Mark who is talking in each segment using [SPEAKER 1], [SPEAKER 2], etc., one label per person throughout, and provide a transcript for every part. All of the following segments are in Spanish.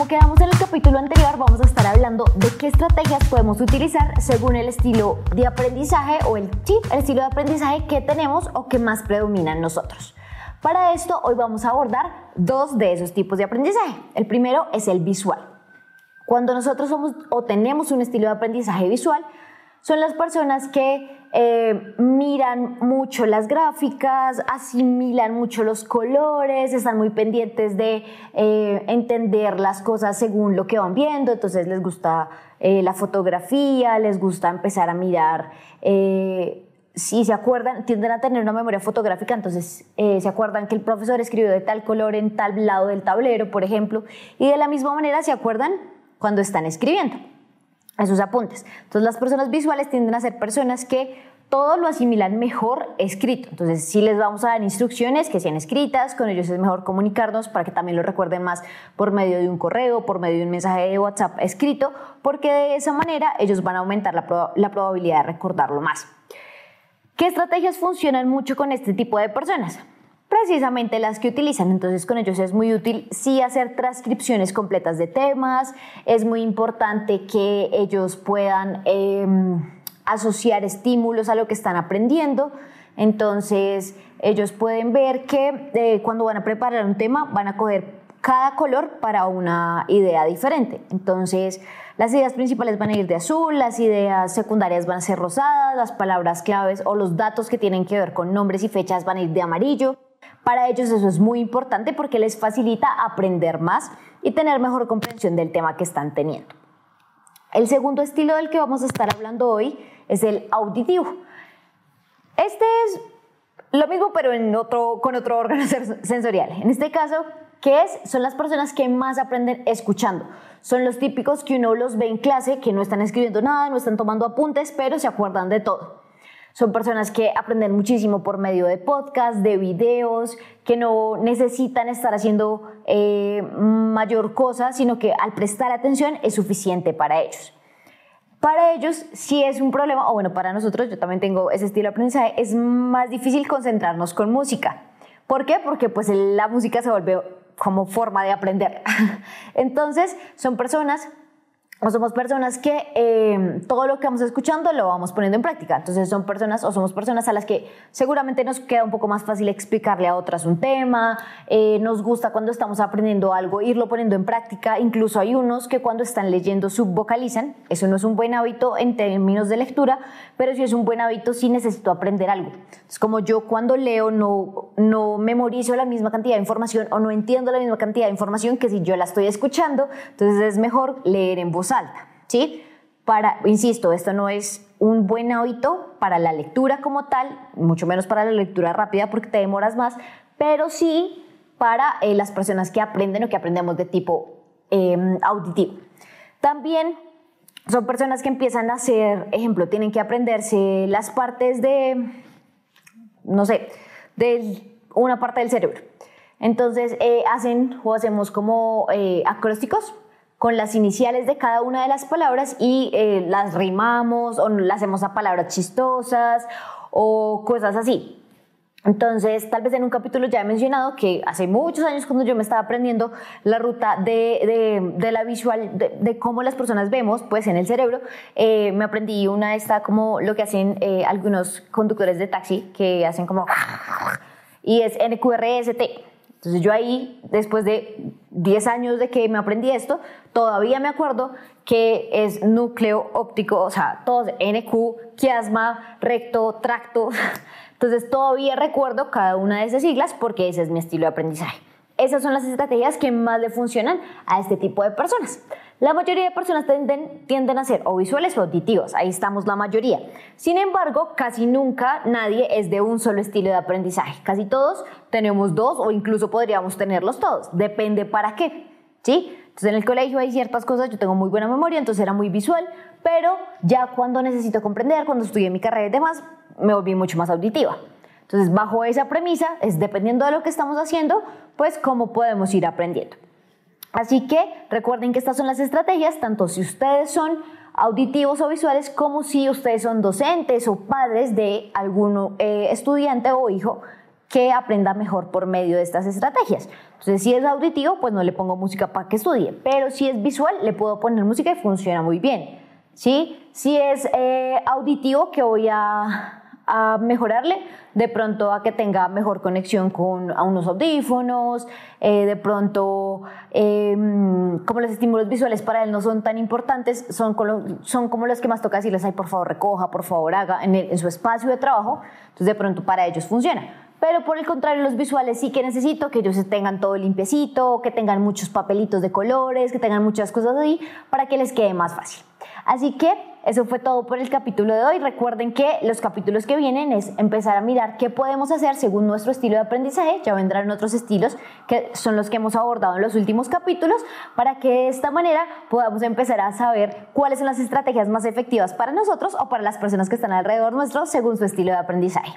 [SPEAKER 1] Como quedamos en el capítulo anterior, vamos a estar hablando de qué estrategias podemos utilizar según el estilo de aprendizaje o el chip, el estilo de aprendizaje que tenemos o que más predomina en nosotros. Para esto, hoy vamos a abordar dos de esos tipos de aprendizaje. El primero es el visual. Cuando nosotros somos o tenemos un estilo de aprendizaje visual, son las personas que eh, miran mucho las gráficas, asimilan mucho los colores, están muy pendientes de eh, entender las cosas según lo que van viendo, entonces les gusta eh, la fotografía, les gusta empezar a mirar. si se acuerdan, tienden a tener una memoria fotográfica, entonces se acuerdan que el profesor escribió de tal color en tal lado del tablero, por ejemplo, y de la misma manera se acuerdan cuando están escribiendo esos apuntes. Entonces las personas visuales tienden a ser personas que todo lo asimilan mejor escrito. Entonces, si les vamos a dar instrucciones que sean escritas, con ellos es mejor comunicarnos para que también lo recuerden más por medio de un correo, por medio de un mensaje de WhatsApp escrito, porque de esa manera ellos van a aumentar la, la probabilidad de recordarlo más. ¿Qué estrategias funcionan mucho con este tipo de personas? precisamente las que utilizan. Entonces con ellos es muy útil sí hacer transcripciones completas de temas, es muy importante que ellos puedan em, asociar estímulos a lo que están aprendiendo. Entonces ellos pueden ver que eh, cuando van a preparar un tema van a coger cada color para una idea diferente. Entonces, las ideas principales van a ir de azul, las ideas secundarias van a ser rosadas, las palabras claves o los datos que tienen que ver con nombres y fechas van a ir de amarillo. Para ellos eso es muy importante porque les facilita aprender más y tener mejor comprensión del tema que están teniendo. El segundo estilo del que vamos a estar hablando hoy es el auditivo. Este es lo mismo pero con otro órgano sensorial. En este caso, ¿qué es? Son las personas que más aprenden escuchando. Son los típicos que uno los ve en clase, que no están escribiendo nada, no están tomando apuntes, pero se acuerdan de todo. Son personas que aprenden muchísimo por medio de podcasts, de videos, que no necesitan estar haciendo eh, mayor cosa, sino que al prestar atención es suficiente para ellos. Para ellos, si es un problema, o bueno, para nosotros, yo también tengo ese estilo de aprendizaje, es más difícil concentrarnos con música. ¿Por qué? Porque pues la música se vuelve como forma de aprender. Entonces, son personas o somos personas que eh, todo lo que vamos escuchando lo vamos poniendo en práctica. Entonces son personas o somos personas a las que seguramente nos queda un poco más fácil explicarle a otras un tema, eh, nos gusta cuando estamos aprendiendo algo irlo poniendo en práctica, incluso hay unos que cuando están leyendo subvocalizan, eso no es un buen hábito en términos de lectura, pero sí es un buen hábito si necesito aprender algo. Es como yo cuando leo no, no memorizo la misma cantidad de información o no entiendo la misma cantidad de información que si yo la estoy escuchando, entonces es mejor leer en voz alta, ¿sí? Para, insisto, esto no es un buen hábito para la lectura como tal, mucho menos para la lectura rápida porque te demoras más, pero sí para eh, las personas que aprenden o que aprendemos de tipo em, auditivo. También son personas que empiezan a hacer, ejemplo, tienen que aprenderse las partes de, no sé, de una parte del cerebro. Entonces eh, hacen o hacemos como eh, acrósticos con las iniciales de cada una de las palabras y eh, las rimamos o las hacemos a palabras chistosas o cosas así. Entonces, tal vez en un capítulo ya he mencionado que hace muchos años cuando yo me estaba aprendiendo la ruta de, de, la visual, de, cómo las personas vemos, pues en el cerebro, eh, me aprendí una esta como lo que hacen eh, algunos conductores de taxi, que hacen como... Y es NQRST. Entonces yo ahí, después de 10 años de que me aprendí esto, todavía me acuerdo que es núcleo óptico, o sea, todos NQ, quiasma, recto, tracto. Entonces todavía recuerdo cada una de esas siglas porque ese es mi estilo de aprendizaje. Esas son las estrategias que más le funcionan a este tipo de personas. La mayoría de personas tienden, a ser o visuales o auditivos, ahí estamos la mayoría. Sin embargo, casi nunca nadie es de un solo estilo de aprendizaje. Casi todos tenemos dos o incluso podríamos tenerlos todos. Depende para qué. ¿Sí? Entonces en el colegio hay ciertas cosas, yo tengo muy buena memoria, entonces era muy visual, pero ya cuando necesito comprender, cuando estudié mi carrera y demás, me volví mucho más auditiva. Entonces, bajo esa premisa, es dependiendo de lo que estamos haciendo, pues cómo podemos ir aprendiendo. Así que recuerden que estas son las estrategias, tanto si ustedes son auditivos o visuales, como si ustedes son docentes o padres de algún eh, estudiante o hijo que aprenda mejor por medio de estas estrategias. Entonces, si es auditivo, pues no le pongo música para que estudie, pero si es visual, le puedo poner música y funciona muy bien. ¿Sí? Si es eh, auditivo, que voy a a mejorarle, de pronto a que tenga mejor conexión con a unos audífonos, eh, de pronto em, como los estímulos visuales para él no son tan importantes, son, son como los que más toca decirles, ay, por favor recoja, por favor haga en, en su espacio de trabajo, entonces de pronto para ellos funciona. Pero por el contrario, los visuales sí que necesito que ellos tengan todo limpiecito, que tengan muchos papelitos de colores, que tengan muchas cosas ahí para que les quede más fácil. Así que eso fue todo por el capítulo de hoy. Recuerden que los capítulos que vienen es empezar a mirar qué podemos hacer según nuestro estilo de aprendizaje. Ya vendrán otros estilos que son los que hemos abordado en los últimos capítulos para que de esta manera podamos empezar a saber cuáles son las estrategias más efectivas para nosotros o para las personas que están alrededor nuestro según su estilo de aprendizaje.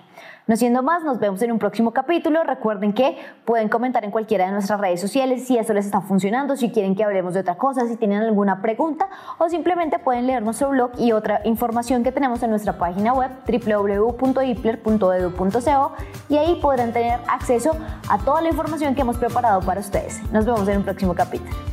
[SPEAKER 1] No siendo más, nos vemos en un próximo capítulo. Recuerden que pueden comentar en cualquiera de nuestras redes sociales si eso les está funcionando, si quieren que hablemos de otra cosa, si tienen alguna pregunta o simplemente pueden leer nuestro blog y otra información que tenemos en nuestra página web www.ipler.edu.co y ahí podrán tener acceso a toda la información que hemos preparado para ustedes. Nos vemos en un próximo capítulo.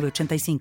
[SPEAKER 2] 85